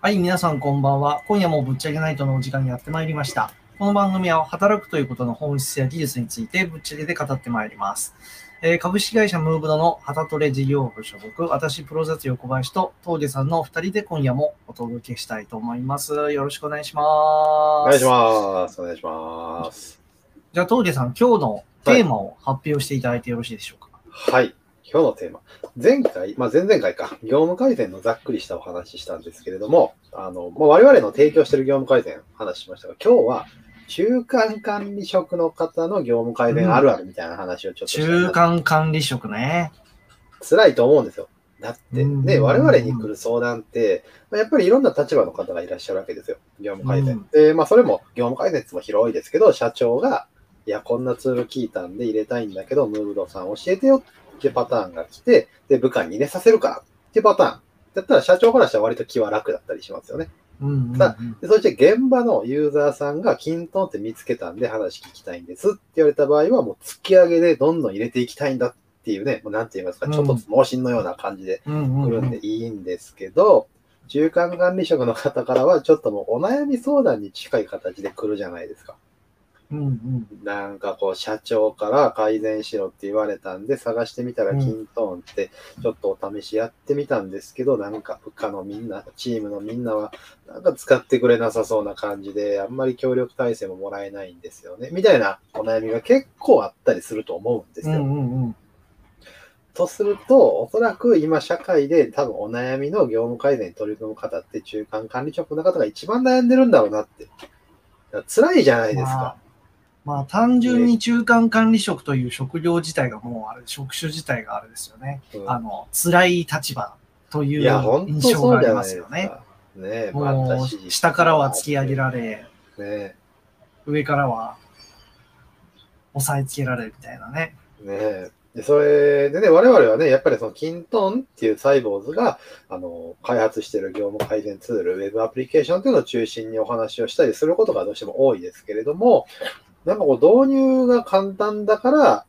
はい、皆さんこんばんは。今夜もぶっちゃけナイトのお時間にやってまいりました。この番組は働くということの本質や技術についてぶっちゃけで語ってまいります。えー株式会社ムーブドの旗トレ事業部所属、私、プロ雑用小林と峠さんの二人で今夜もお届けしたいと思います。よろしくお願いします。お願いします。お願いします。じゃあ、峠さん、今日のテーマを発表していただいてよろしいでしょうか？はい。今日のテーマ。前回、まあ、前々回か、業務改善のざっくりしたお話ししたんですけれども、あの、もう我々の提供している業務改善話しましたが、今日は中間管理職の方の業務改善あるあるみたいな話をちょっとしたいな中間管理職ね。辛いと思うんですよ。だって、うんね、我々に来る相談って、まあやっぱりいろんな立場の方がいらっしゃるわけですよ。業務改善。うんで、まあそれも業務改善も広いですけど、社長が、いや、こんなツール聞いたんで入れたいんだけど、ムーブドさん教えてよってパターンが来て、で、部下に入れさせるからってパターン。だったら社長からしたら割と気は楽だったりしますよね。うんうんうんそして現場のユーザーさんがキントンって見つけたんで話聞きたいんですって言われた場合はもう突き上げでどんどん入れていきたいんだっていうね、もうなんて言いますか、うんちょっと盲信のような感じで来るんでいいんですけど、中間管理職の方からはちょっともうお悩み相談に近い形で来るじゃないですか。うんうんなんかこう社長から改善しろって言われたんで探してみたらうんキントーンってちょっとお試しやってみたんですけど、なんか部下のみんな、チームのみんなはなんか使ってくれなさそうな感じで、あんまり協力体制ももらえないんですよね。みたいなお悩みが結構あったりすると思うんですよ。うんうんうんとすると、おそらく今社会で多分お悩みの業務改善に取り組む方って中間管理職の方が一番悩んでるんだろうなって。辛いじゃないですか。まあ単純に中間管理職という職業自体がもうあれ、職種自体があれですよね。うんあの、辛い立場という印象がありますよね。か。ねえ、もう下からは突き上げられ、ね上からは押さえつけられるみたいなね。え、ねえ。で、それでね、我々はね、やっぱりそのキントンっていうサイボーズが、あの、開発している業務改善ツール、ウェブアプリケーションというのを中心にお話をしたりすることがどうしても多いですけれども、なんかこう導入が簡単だから、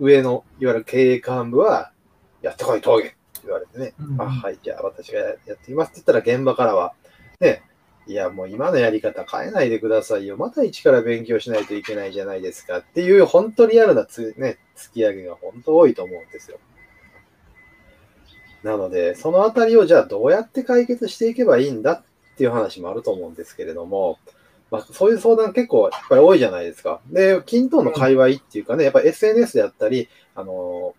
上の、いわゆる経営幹部は、やってこい、峠って言われてね、うんあ、はい、じゃあ私がやってきますって言ったら現場からは、ね、いや、もう今のやり方変えないでくださいよ。また一から勉強しないといけないじゃないですかっていう、本当リアルなつ、ね、突き上げが本当多いと思うんですよ。なので、そのあたりをじゃあどうやって解決していけばいいんだっていう話もあると思うんですけれども、まあ、そういう相談結構やっぱり多いじゃないですか。で、均等の界隈っていうかね、やっぱ SNS であったり、あの、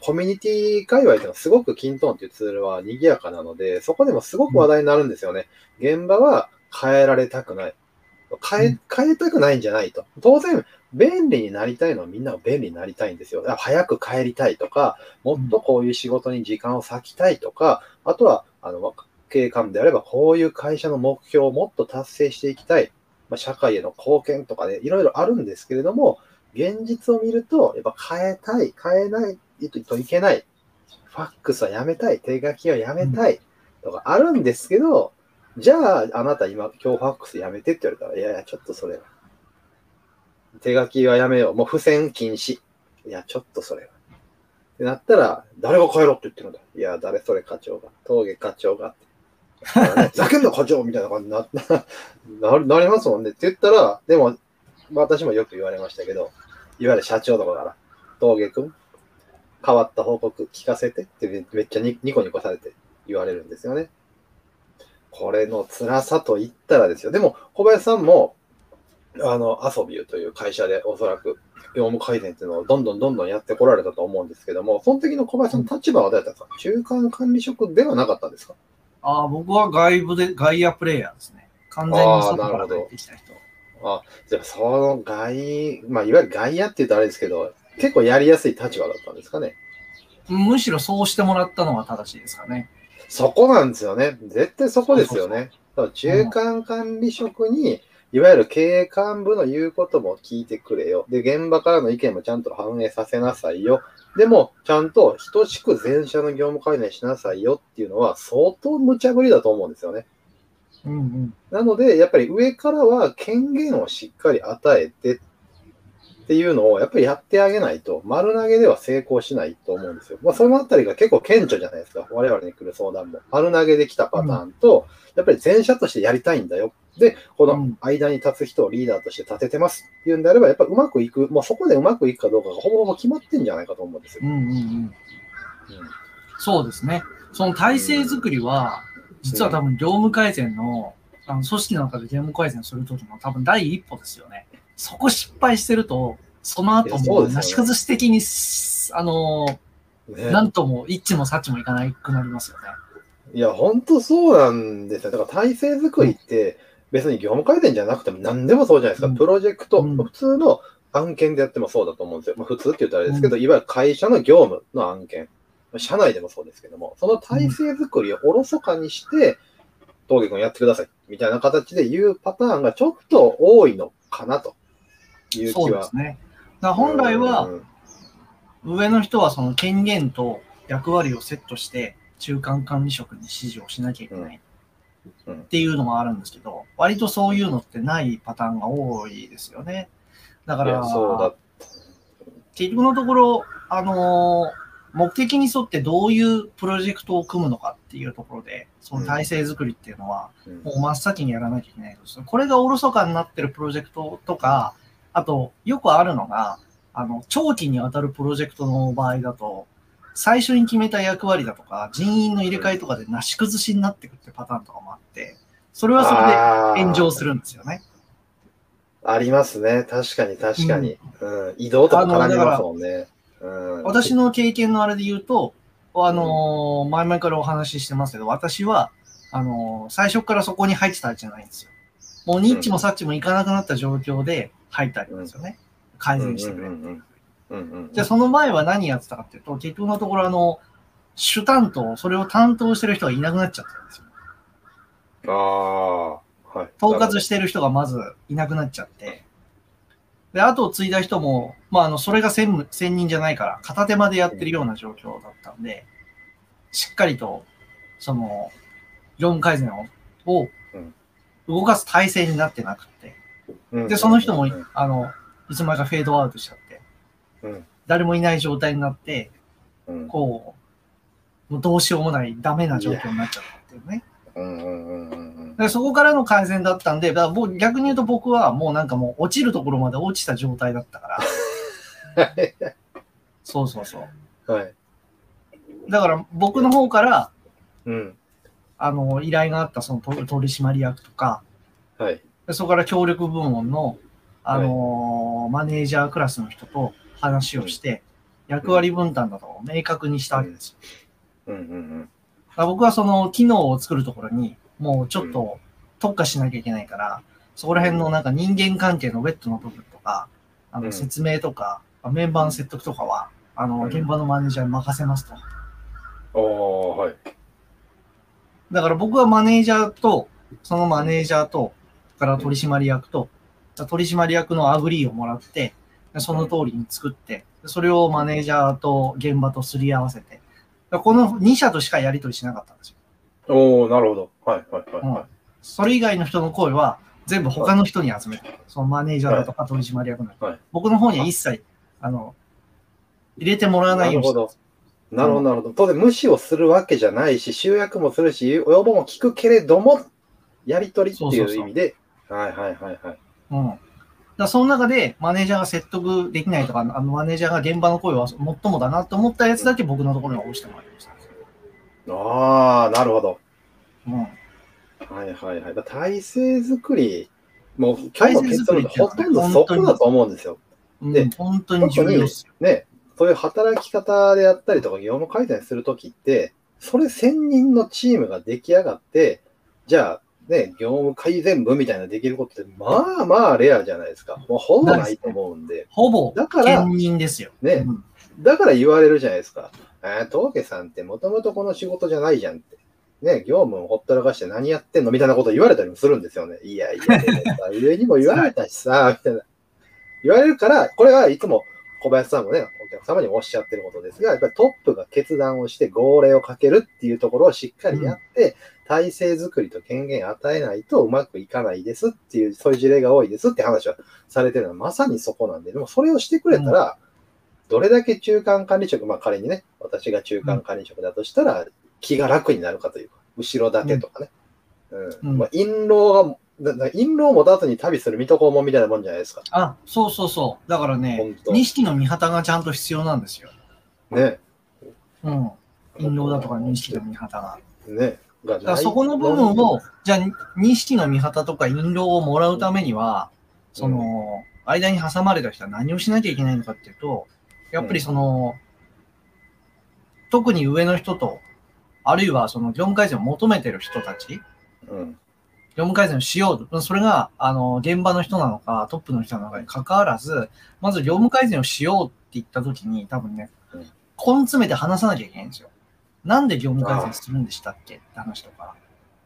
コミュニティ界隈っていうのはすごくキントーンっていうツールは賑やかなので、そこでもすごく話題になるんですよね。現場は変えられたくない。変え、変えたくないんじゃないと。当然、便利になりたいのはみんなが便利になりたいんですよ。早く帰りたいとか、もっとこういう仕事に時間を割きたいとか、あとは、あの、経営幹部であれば、こういう会社の目標をもっと達成していきたい。まあ、社会への貢献とかで、いろいろあるんですけれども、現実を見ると、やっぱ変えたい、変えないといけない。ファックスはやめたい、手書きはやめたいとかあるんですけど、じゃあ、あなた今、今日ファックスやめてって言われたら、いやいや、ちょっとそれは。手書きはやめよう。もう付箋禁止。いや、ちょっとそれは。ってなったら、誰が変えろって言ってるんだいや、誰それ課長が。峠課長が。だからふ ざけんな課長みたいな感じにな なななりますもんねって言ったら、でも、私もよく言われましたけど、いわゆる社長とかから、峠くん、変わった報告聞かせてってめっちゃニニコニコされて言われるんですよね。これの辛さと言ったらですよ。でも、小林さんも、あの、アソビューという会社でおそらく業務改善っていうのをどんどんどんどんやってこられたと思うんですけども、その時の小林さんの立場はどうやったんですか？中間管理職ではなかったんですか？ああ、僕は外部で、外野プレイヤーですね。完全に外から入ってきた人。あ、じゃあその外、まあ、いわゆる外野って言うとあれですけど、結構やりやすい立場だったんですかね。むしろそうしてもらったのが正しいですかね。そこなんですよね。絶対そこですよね。そう中間管理職に、いわゆる経営幹部の言うことも聞いてくれよ。で、現場からの意見もちゃんと反映させなさいよ。でも、ちゃんと等しく全社の業務改善しなさいよっていうのは相当無茶ぶりだと思うんですよね。うんうん。なので、やっぱり上からは権限をしっかり与えてっっていうのをやっぱりやってあげないと、丸投げでは成功しないと思うんですよ。まあ、そのあたりが結構顕著じゃないですか。我々に来る相談も。丸投げで来たパターンと、やっぱり前者としてやりたいんだよ。で、この間に立つ人をリーダーとして立ててますっていうんであれば、やっぱうまくいく、もうそこでうまくいくかどうかがほぼほぼ決まってんじゃないかと思うんですよ。うんうんうん。そうですね。その体制づくりは、実は多分業務改善の、あの組織の中で業務改善するときの多分第一歩ですよね。そこ失敗してると、その後もなし崩し的に、あの、ねなんとも一致も察知もいかなくなりますよね。いや、本当そうなんですよ。だから体制作りって別に業務改善じゃなくても何でもそうじゃないですか。うんプロジェクト、うん普通の案件でやってもそうだと思うんですよ。まあ、普通って言ったらあれですけど、いわゆる会社の業務の案件。社内でもそうですけども、その体制作りをおろそかにして、峠君やってください。みたいな形で言うパターンがちょっと多いのかなという気はそうです。ね。だ本来はう、ん上の人はその権限と役割をセットして、中間管理職に指示をしなきゃいけないうんうんっていうのもあるんですけど、割とそういうのってないパターンが多いですよね。だから、そうだ。結局のところ、あのー目的に沿ってどういうプロジェクトを組むのかっていうところで、その体制作りっていうのは、うんもう真っ先にやらなきゃいけないです。これがおろそかになってるプロジェクトとか、あと、よくあるのが、あの、長期にわたるプロジェクトの場合だと、最初に決めた役割だとか、人員の入れ替えとかでなし崩しになってくってパターンとかもそれはそれで炎上するんですよね。ありますね。確かに確かに。うん移動とか絡みますもんね。うん、私の経験のあれで言うと、あのー前々からお話ししてますけど、私は、あのー最初からそこに入ってたじゃないんですよ。もうニッチもサッチもいかなくなった状況で入ったわけですよね。改善してくれってじゃあその前は何やってたかっていうと、結局のところあの、主担当、それを担当してる人がいなくなっちゃったんですよ。ああ、はい。統括してる人がまずいなくなっちゃって、で、後を継いだ人も、まあ、あの、それが専務、専任じゃないから、片手間でやってるような状況だったんで、しっかりと、その、業務改善を、動かす体制になってなくて、うん。で、その人もうん、あの、いつまかフェードアウトしちゃって、うん。誰もいない状態になって、うん。こう、もうどうしようもないダメな状況になっちゃったっていうね。うんうんうんうんでそこからの改善だったんで、だ僕逆に言うと僕はもうなんかもう落ちるところまで落ちた状態だったから。そうそうそう。うん。はい。だから僕の方から、うん。あの、依頼があったその取取締役とか、はい。でそこから協力部門の、あのーマネージャークラスの人と話をして、役割分担だと明確にしたわけですよ。うんうんだから僕はその機能を作るところに、もうちょっと特化しなきゃいけないから、そこら辺のなんか人間関係のウェットの部分とか、あうんの説明とか、メンバーの説得とかは、あの、うん現場のマネージャーに任せますと。うん。おー、はい。だから僕はマネージャーと、そのマネージャーと、から取締役と、取締役の agree をもらって、その通りに作って、それをマネージャーと現場とすり合わせて、この2社としかやり取りしなかったんですよ。おー、なるほど。はいはいはいはい。それ以外の人の声は全部他の人に集めて、そのマネージャーだとか取締役の人、はい僕の方には一切、あの、入れてもらわないようにして。なるほど。なるほど、なるほど。当然、無視をするわけじゃないし、集約もするし、要望も聞くけれども、やり取りっていう意味で、はいはいはいはい。うん。だその中でマネージャーが説得できないとか、あのマネージャーが現場の声は最もだなと思ったやつだけ僕のところには押してもらいました。ああ、なるほど。うん。はいはいはい。体制作り、もう今日の結論がほとんどそこだと思うんですよ。うんで本当に重要ですよ。ね、そういう働き方であったりとか、業務改善するときって、それ専任のチームが出来上がって、じゃあ、ね、業務改善部みたいなできることって、まあまあレアじゃないですか。もうほぼないと思うんで。ほぼだからですよ。ねうんだから言われるじゃないですか。えー、峠さんってもともとこの仕事じゃないじゃんって。ね、業務をほったらかして何やってんのみたいなこと言われたりもするんですよね。いやいや、上にも言われたしさ、みたいな。言われるから、これはいつも小林さんもね、客様におっしゃってることですが、やっぱりトップが決断をして号令をかけるっていうところをしっかりやって、体制づくりと権限与えないとうまくいかないですっていう、そういう事例が多いですって話はされてるのはまさにそこなんで、でもそれをしてくれたら、どれだけ中間管理職、まあ仮にね、私が中間管理職だとしたら、気が楽になるかというか、後ろ盾とかね。うん。うんまあ、印籠が、だだ印籠を持たずに旅する水戸黄門みたいなもんじゃないですか。あ、そうそうそう。だからね錦の見旗がちゃんと必要なんですよ。ね。うん。印籠だとか錦の見旗が。ね。がだからそこの部分を、じゃあ、錦の見旗とか印籠をもらうためには、その、間に挟まれた人は何をしなきゃいけないのかっていうと、やっぱりその、特に上の人と、あるいはその業務改善を求めてる人たち、うん。業務改善をしようと、それが、あの、現場の人なのか、トップの人なのかに関わらず、まず業務改善をしようって言ったときに、多分ねうん、根詰めて話さなきゃいけないんですよ。なんで業務改善するんでしたっけ？って話とか、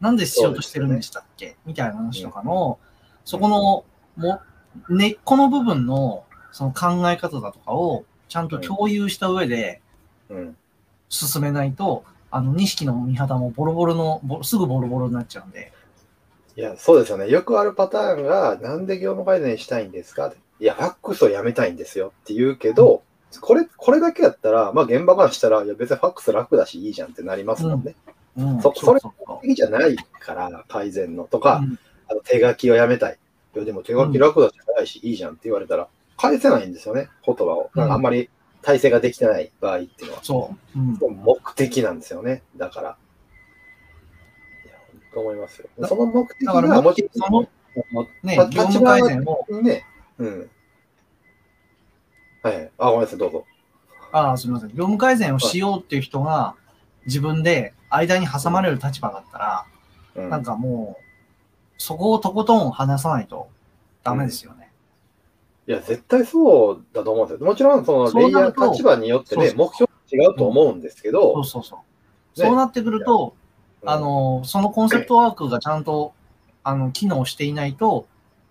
なんでしようとしてるんでしたっけ？みたいな話とかの、そこの、も、根っこの部分の、その考え方だとかを、ちゃんと共有した上でうん。進めないと、あの、錦の見旗もボロボロの、ボすぐボロボロになっちゃうんで、いや、そうですよね。よくあるパターンが、なんで業務改善したいんですか？いや、ファックスをやめたいんですよって言うけど、これ、これだけやったら、まあ現場からしたら、いや別にファックス楽だしいいじゃんってなりますもんね。うん、そそれうそう的じゃないから、改善のとか、うんあの手書きをやめたい。いや、でも手書き楽だし早いし、いいじゃんって言われたら、返せないんですよね、言葉を。なんかあんまり体制ができてない場合っていうのは。そう。うん目的なんですよね、だから。いや、本当思いますよ。だその目的だからが、もちそのね、ま業務改善を、ね、うん。はい。あ、ごめんなさい、どうぞ。ああ、すみません。業務改善をしようっていう人が自分で間に挟まれる立場だったら、うん、なんかもう、そこをとことん話さないとダメですよね。いや、絶対そうだと思うんですよ。もちろん、その、レイヤー、立場によってね、そう目標違うと思うんですけそどう、そうそう。ねそうなってくると、うんあ、の、そのコンセプトワークがちゃんと、あの、機能していないと、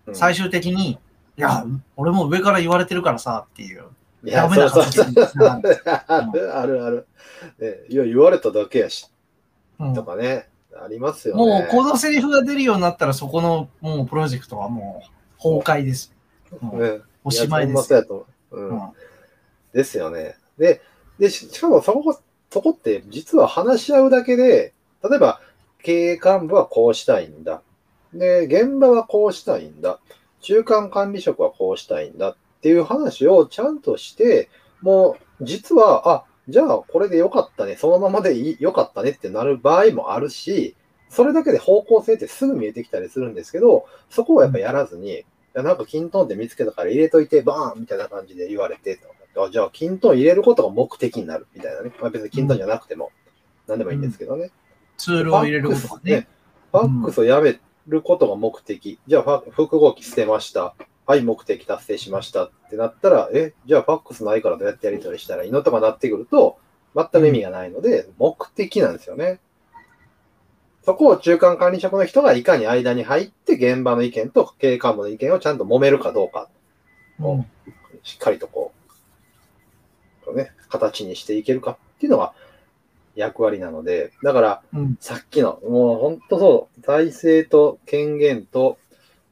うん最終的に、いや、俺も上から言われてるからさっていう、いや、ダメなそうそうそう話につながる。あ るあるある。ね、いや、言われただけやし、うんとかね、ありますよね。もう、このセリフが出るようになったら、そこの、もう、プロジェクトはもう、崩壊です。おしまいですうんうんですよね。で、でししかもそこ、そこって実は話し合うだけで、例えば経営幹部はこうしたいんだ。で、現場はこうしたいんだ。中間管理職はこうしたいんだっていう話をちゃんとして、もう実は、あ、じゃあこれでよかったね、そのままでいいよかったねってなる場合もあるし、それだけで方向性ってすぐ見えてきたりするんですけど、そこをやっぱやらずに、なんか金トンって見つけたから入れといて、バーンみたいな感じで言われて、あじゃあ金トン入れることが目的になるみたいなね。まあ、別に金トンじゃなくても、何でもいいんですけどね。ツールを入れることがね。ファックスをやめることが目的。じゃあファ、複合機捨てました。はい、目的達成しましたってなったら、え、じゃあファックスないからどうやってやり取りしたらいいのとかなってくると、全く意味がないので、目的なんですよね。そこを中間管理職の人がいかに間に入って現場の意見と経営幹部の意見をちゃんと揉めるかどうか、うんしっかりとこう、こうね、形にしていけるかっていうのが役割なので、だから、うんさっきの、もう本当そう、体制と権限と、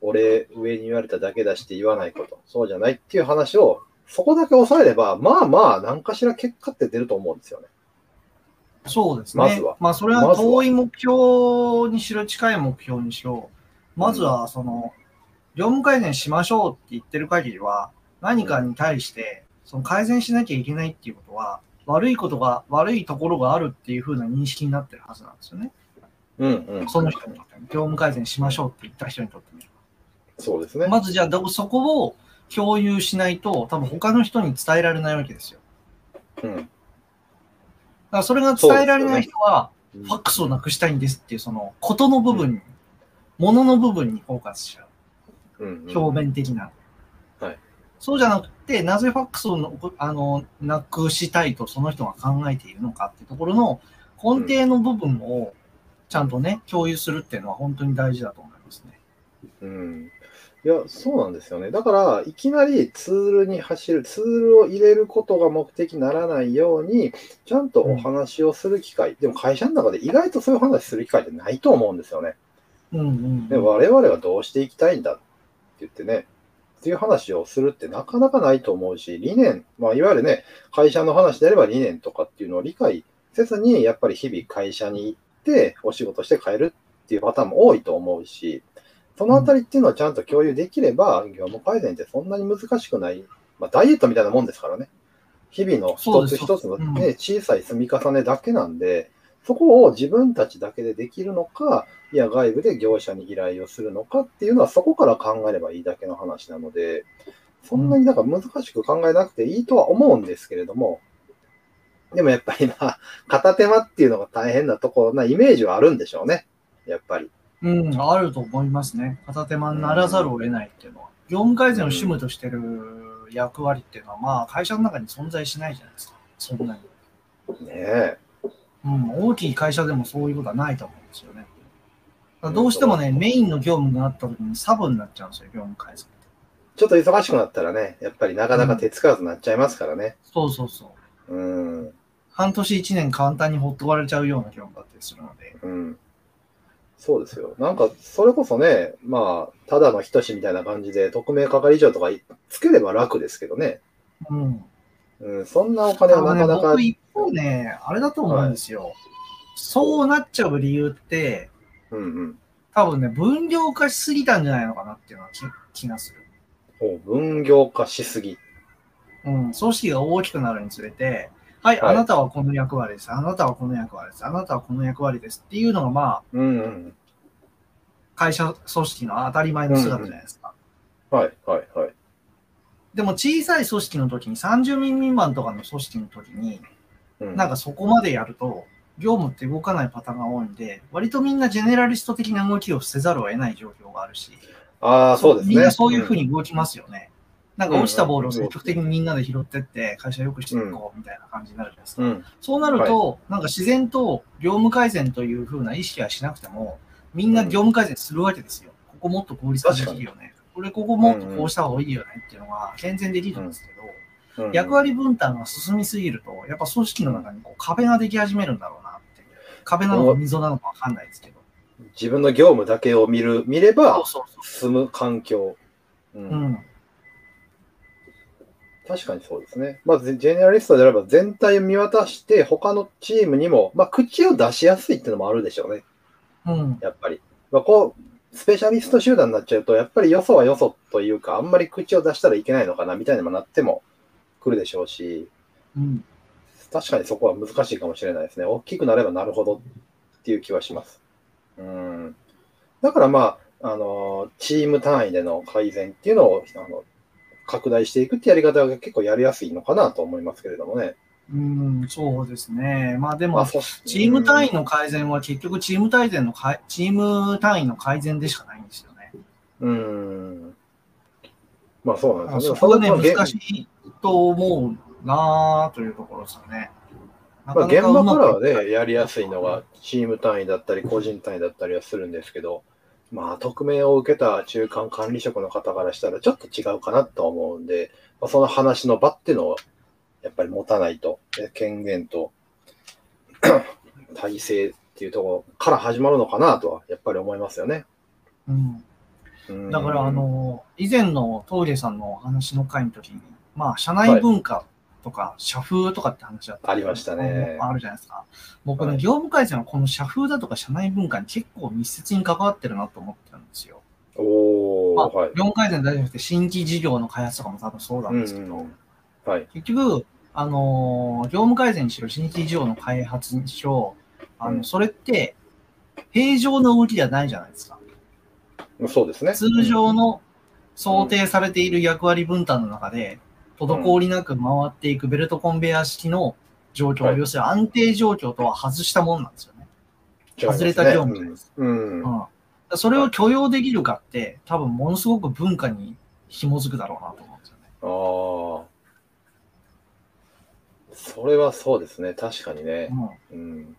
俺、上に言われただけだして言わないこと、そうじゃないっていう話を、そこだけ抑えれば、まあまあ、何かしら結果って出ると思うんですよね。そうですね。まずはまあ、それは遠い目標にしろ、近い目標にしろ、まずは、その、業務改善しましょうって言ってる限りは、何かに対して、その改善しなきゃいけないっていうことは、悪いことが、悪いところがあるっていう風な認識になってるはずなんですよね。うんうん。その人にとっても、業務改善しましょうって言った人にとってみれそうですね。ば。まずじゃあ、どそこを共有しないと、多分他の人に伝えられないわけですよ。うん。だからそれが伝えられない人は、うんファックスをなくしたいんですっていう、その、ことの部分に、ものの部分にフォーカスしちゃうんう。表面的な。はいそうじゃなくて、なぜファックスをのあのなくしたいとその人が考えているのかっていうところの根底の部分をちゃんとね、共有するっていうのは本当に大事だと思いますね。うん。いや、そうなんですよね。だから、いきなりツールに走る、ツールを入れることが目的にならないように、ちゃんとお話をする機会、でも会社の中で意外とそういう話する機会ってないと思うんですよね。うんうんで、我々はどうしていきたいんだって言ってね、っていう話をするってなかなかないと思うし、理念、まあ、いわゆるね、会社の話であれば理念とかっていうのを理解せずに、やっぱり日々会社に行って、お仕事して帰るっていうパターンも多いと思うし、そのあたりっていうのはちゃんと共有できれば、業務改善ってそんなに難しくない、まあ、ダイエットみたいなもんですからね。日々の一つ一つの、うん。ね小さい積み重ねだけなんで、そこを自分たちだけでできるのか、いや、外部で業者に依頼をするのかっていうのは、そこから考えればいいだけの話なので、そんなになんか難しく考えなくていいとは思うんですけれども、でもやっぱりな、片手間っていうのが大変なところなイメージはあるんでしょうね。やっぱり。うん、あると思いますね。片手間にならざるを得ないっていうのは。業務改善を主務としてる役割っていうのは、まあ、会社の中に存在しないじゃないですか。そんなに。ねえ。うん、大きい会社でもそういうことはないと思うんですよね。どうしてもね、メインの業務があった時にサブになっちゃうんですよ、業務改善って。ちょっと忙しくなったらね、やっぱりなかなか手つかわずになっちゃいますからね。そうそうそう。うん。半年一年簡単にほっとかれちゃうような業務だったりするので。うん。そうですよ。なんか、それこそね、まあ、ただの人志みたいな感じで、特命係長とかつければ楽ですけどね。うん。うん、そんなお金はなかなかね僕、一方ね、あれだと思うんですよ。そうなっちゃう理由って、うんうん。多分ね、分量化しすぎたんじゃないのかなっていうのは気気がする。お分業化しすぎ。うん、組織が大きくなるにつれて、はい、はいあなたはこの役割です。あなたはこの役割です。あなたはこの役割です。っていうのが、まあ、うんうん。会社組織の当たり前の姿じゃないですか。はいはいはい。でも、小さい組織の時に、30人未満とかの組織の時に、うん、なんかそこまでやると、業務って動かないパターンが多いんで、割とみんなジェネラリスト的な動きをせざるを得ない状況があるし、ああ、そうですね。みんなそういうふうに。に動きますよね。なんか落ちたボールを積極的にみんなで拾ってって、会社良くしていこうみたいな感じになるじゃないですか。うん。そうなると、なんか自然と業務改善というふうな意識はしなくても、みんな業務改善するわけですよ。ここもっと効率化できるよね。これここもっとこうした方がいいよねっていうのが全然できるんですけど、うん役割分担が進みすぎると、やっぱ組織の中にこう壁ができ始めるんだろうなっていう。壁なのか溝なのかわかんないですけど。自分の業務だけを見る、見れば進む環境。うんう。うん。確かにそうですね。まあ、ジェネラリストであれば全体を見渡して、他のチームにも、まあ、口を出しやすいっていうのもあるでしょうね。うん。やっぱり。まあ、こう、スペシャリスト集団になっちゃうと、やっぱりよそはよそというか、あんまり口を出したらいけないのかな、みたいにもなっても来るでしょうし、うん。確かにそこは難しいかもしれないですね。大きくなればなるほどっていう気はします。うん。だからまあ、あの、チーム単位での改善っていうのを、あの、拡大していくってやり方が結構やりやすいのかなと思いますけれどもね。うん、そうですね。まあでも、チーム単位の改善は結局チーム単位のかい、チーム単位の改善でしかないんですよね。うん。まあそうなんですよね。そこがね、難しいと思うなぁというところですよね。なまあ、現場からはね、やりやすいのがチーム単位だったり、個人単位だったりはするんですけど、まあ、匿名を受けた中間管理職の方からしたらちょっと違うかなと思うんで、まあ、その話の場っていうのをやっぱり持たないと、え権限と体制っていうところから始まるのかなとはやっぱり思いますよね。うんうんだから、あ、の、以前の峠さんのお話の会の時に、まあ、社内文化とか、社風とかって話だったありましたねあるじゃないですか。僕ね、はい業務改善はこの社風だとか社内文化に結構密接に関わってるなと思ってるんですよ。まあおー、はい。業務改善だけじゃなくて、新規事業の開発とかも多分そうなんですけど、うんはい。結局、あのー業務改善にしろ、新規事業の開発にしろ、あの、うんそれって、平常の動きではないじゃないですか。そうですね。通常の想定されている役割分担の中で、滞りなく回っていくベルトコンベヤー式の状況、はい要するに安定状況とは外したもんなんですよね。外れた業務です。うん。うんうんそれを許容できるかって、多分ものすごく文化に紐づくだろうなと思うんですよね。ああ。それはそうですね。確かにね。うんうん。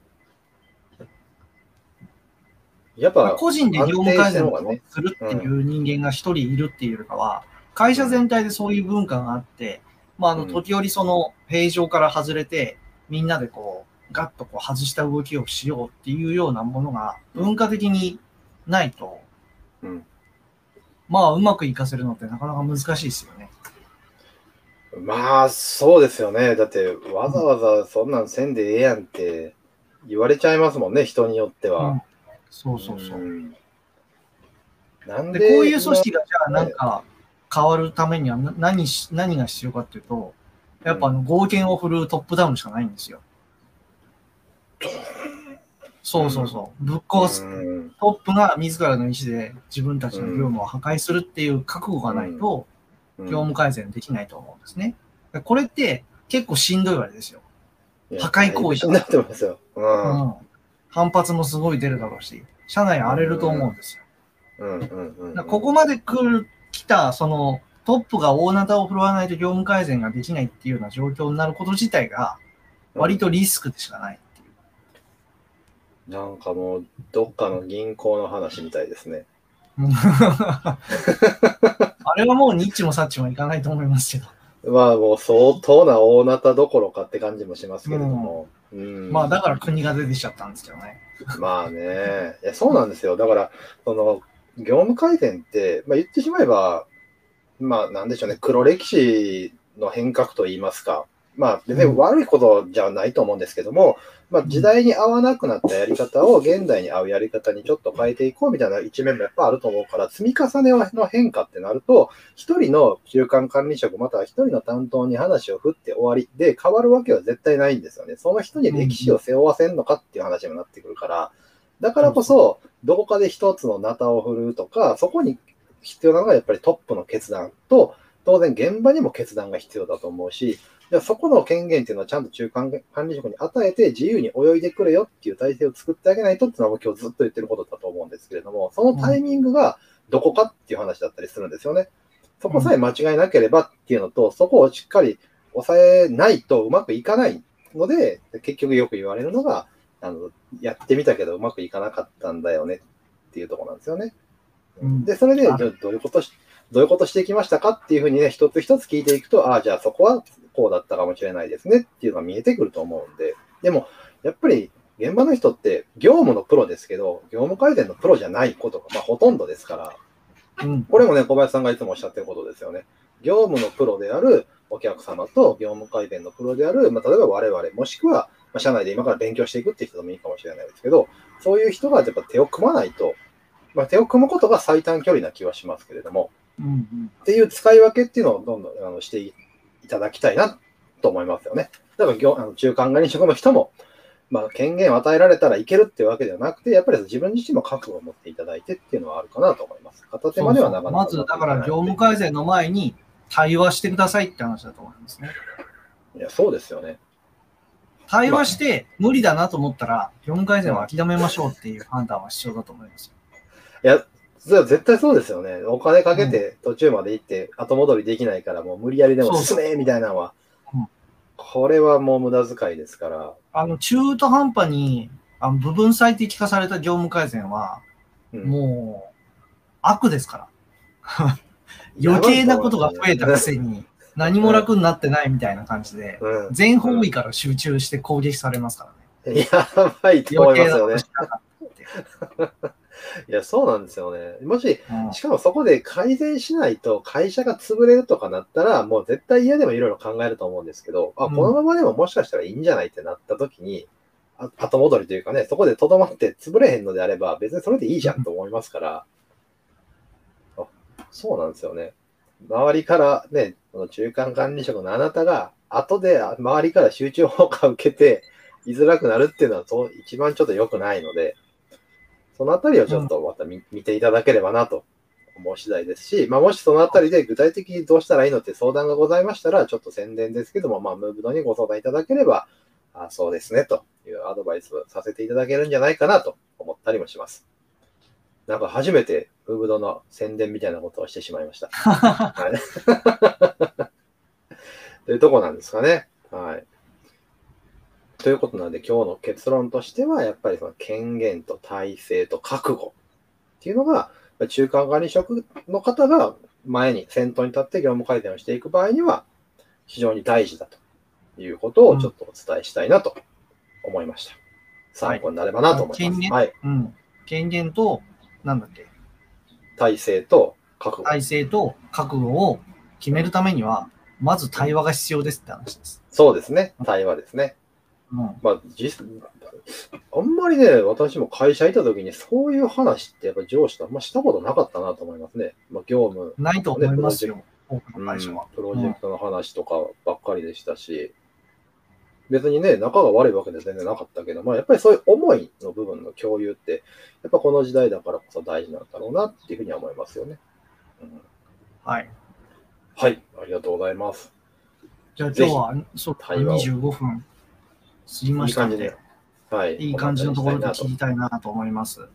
やっぱ、まあ個人で業務改善をするっていう人間が一人いるっていうよりかは、会社全体でそういう文化があって、まあ、あの、うん時折その平常から外れて、みんなでこう、ガッとこう外した動きをしようっていうようなものが文化的にないと、うんまあ、うまくいかせるのってなかなか難しいですよね。まあ、そうですよね。だって、わざわざそんなんせんでええやんって言われちゃいますもんね、人によってうんは。そうそうそう。んなんで、で、こういう組織がじゃあなんか変わるためにはな何し何が必要かっていうと、やっぱあの合憲を振るうトップダウンしかないんですよ。そうそうそう。ぶっ壊す。うんトップが自らの意思で自分たちの業務を破壊するっていう覚悟がないと、うん業務改善できないと思うんですね。でこれって結構しんどいわけですよ。破壊行為になってますよ。う。うんん。反発もすごい出るだろうし、社内荒れると思うんですよ。ここまで来る、来た、その、トップが大なたを振るわないと業務改善ができないっていうような状況になること自体が、割とリスクでしかないっていう。なんかもう、どっかの銀行の話みたいですね。あれはもうニッチもサッチもいかないと思いますけど。まあもう相当な大なたどころかって感じもしますけれども。うんまあだから国が出てきちゃったんですけどね。まあね。いやそうなんですよ。だから、その、業務改善って、まあ言ってしまえば、まあなんでしょうね、黒歴史の変革といいますか。まあ別に悪いことじゃないと思うんですけども、まあ時代に合わなくなったやり方を現代に合うやり方にちょっと変えていこうみたいな一面もやっぱあると思うから、積み重ねの変化ってなると、一人の中間管理職または一人の担当に話を振って終わりで変わるわけは絶対ないんですよね。その人に歴史を背負わせんのかっていう話にもなってくるから、だからこそ、どこかで一つのナタを振るとか、そこに必要なのがやっぱりトップの決断と、当然現場にも決断が必要だと思うし、じゃあそこの権限っていうのはちゃんと中間管理職に与えて自由に泳いでくれよっていう体制を作ってあげないとっていうのは今日ずっと言ってることだと思うんですけれども、そのタイミングがどこかっていう話だったりするんですよね。そこさえ間違いなければっていうのと、そこをしっかり抑えないとうまくいかないので、結局よく言われるのが、あのやってみたけどうまくいかなかったんだよねっていうところなんですよね。うんで、それで、どういうことし、どういうことしてきましたかっていうふうにね、一つ一つ聞いていくと、ああ、じゃあそこはこうだったかもしれないですねっていうのが見えてくると思うんで、でも、やっぱり現場の人って業務のプロですけど、業務改善のプロじゃないことが、まあ、ほとんどですから、うん。これもね、小林さんがいつもおっしゃってることですよね。業務のプロであるお客様と業務改善のプロである、まあ、例えば我々、もしくは、まあ、社内で今から勉強していくっていう人でもいいかもしれないですけど、そういう人がやっぱ手を組まないと、まあ、手を組むことが最短距離な気はしますけれども、うんうんっていう使い分けっていうのをどんどんあのしていただきたいなと思いますよね。だから業あの中間管理職の人も、まあ、権限を与えられたらいけるっていうわけではなくて、やっぱり自分自身も覚悟を持っていただいてっていうのはあるかなと思います。片手間ではなかなかまず、だから業務改善の前に対話してくださいって話だと思いますね。いや、そうですよね。対話して無理だなと思ったら、業務改善は諦めましょうっていう判断は必要だと思いますよ。いや、それは絶対そうですよね。お金かけて途中まで行って後戻りできないから、もう無理やりでも進めみたいなのはうん、これはもう無駄遣いですから。あの、中途半端にあの部分最適化された業務改善は、うんもう悪ですから。余計なことが増えたくせに、何も楽になってないみたいな感じで、うん全方位から集中して攻撃されますからね。やばいと思いますよね。いや、そうなんですよね。もし、うんしかもそこで改善しないと会社が潰れるとかなったら、もう絶対嫌でもいろいろ考えると思うんですけど、あ、うんこのままでももしかしたらいいんじゃないってなった時に、あ後戻りというかね、そこでとどまって潰れへんのであれば、別にそれでいいじゃんと思いますから、あそうなんですよね。周りからね、この中間管理職のあなたが、後で周りから集中砲火を受けて、居づらくなるっていうのはそう一番ちょっと良くないので、そのあたりをちょっとまた見,、見ていただければなと思う次第ですし、まあ、もしそのあたりで具体的にどうしたらいいのって相談がございましたら、ちょっと宣伝ですけども、まあ、ムーブドにご相談いただければ、あそうですねというアドバイスをさせていただけるんじゃないかなと思ったりもします。なんか初めてムーブドの宣伝みたいなことをしてしまいました。はい、というとこなんですかね。はい。ということなので、今日の結論としては、やっぱりその権限と体制と覚悟っていうのが、中間管理職の方が前に先頭に立って業務改善をしていく場合には、非常に大事だということをちょっとお伝えしたいなと思いました。参考になればなと思います。権限はい。うん。権限と、なんだっけ、体制と覚悟。体制と覚悟を決めるためには、まず対話が必要ですって話です。そうですね。対話ですね。うん。まあ、実あんまりね、私も会社いた時にそういう話ってやっぱ上司とあんましたことなかったなと思いますね。まあ、業務、ないと思いますよ、多くうんの会社は。プロジェクトの話とかばっかりでしたし、別にね、仲が悪いわけでは全然なかったけど、まあ、やっぱりそういう思いの部分の共有って、やっぱこの時代だからこそ大事なんだろうなっていうふうには思いますよね。うんはい。はい、ありがとうございます。じゃあ今日は、そう、対話を25分過ぎましたのでいい感じで、はい。いい感じのところで聞きたいなと思います。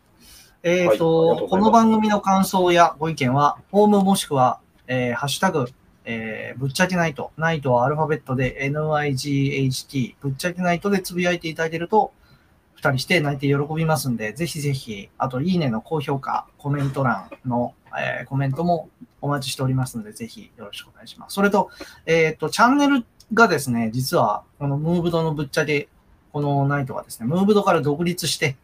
えっ、はいありがとうございと、この番組の感想やご意見は、ホームもしくは、えーハッシュタグ、えーぶっちゃけナイト、ナイトはアルファベットで NIGHT、ぶっちゃけナイトでつぶやいていただけると、二人して泣いて喜びますんで、ぜひぜひ、あと、いいねの高評価、コメント欄の、えーコメントもお待ちしておりますので、ぜひよろしくお願いします。それと、えっ、と、チャンネルがですね、実は、このムーブドのぶっちゃけ、このナイトがですね、ムーブドから独立して、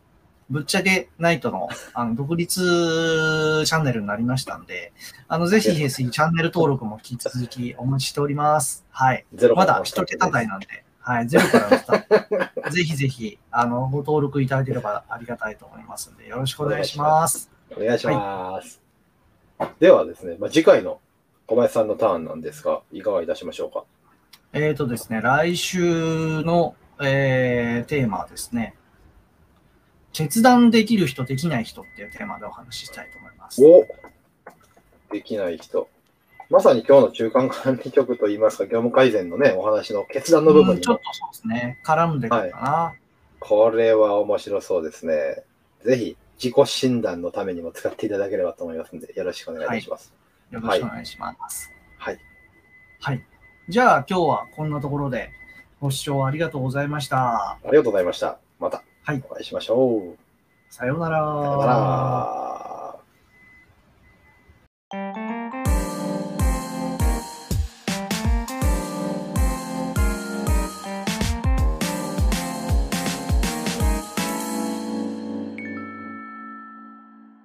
ぶっちゃけナイトのあの独立チャンネルになりましたんで、あの、ぜひぜひチャンネル登録も引き続きお待ちしております。はい。まだ一桁台なんで、はい、ゼロからのスタート。ぜひぜひ、あの、ご登録いただければありがたいと思いますので、よろしくお願いします。お願いします。ではですね、まあ、次回の小林さんのターンなんですが、いかがいたしましょうか？えっ、とですね、来週の、えーテーマはですね、決断できる人、できない人っていうテーマでお話ししたいと思います。おできない人。まさに今日の中間管理局といいますか、業務改善のね、お話の決断の部分にもうんちょっと、そうですね、絡んでくるかな。これは面白そうですね。ぜひ、自己診断のためにも使っていただければと思いますので、よろしくお願いします。よろしくお願いします。はい。はい。じゃあ今日はこんなところでご視聴ありがとうございました。ありがとうございました。またはいお会いしましょう。さようなら。さよなら。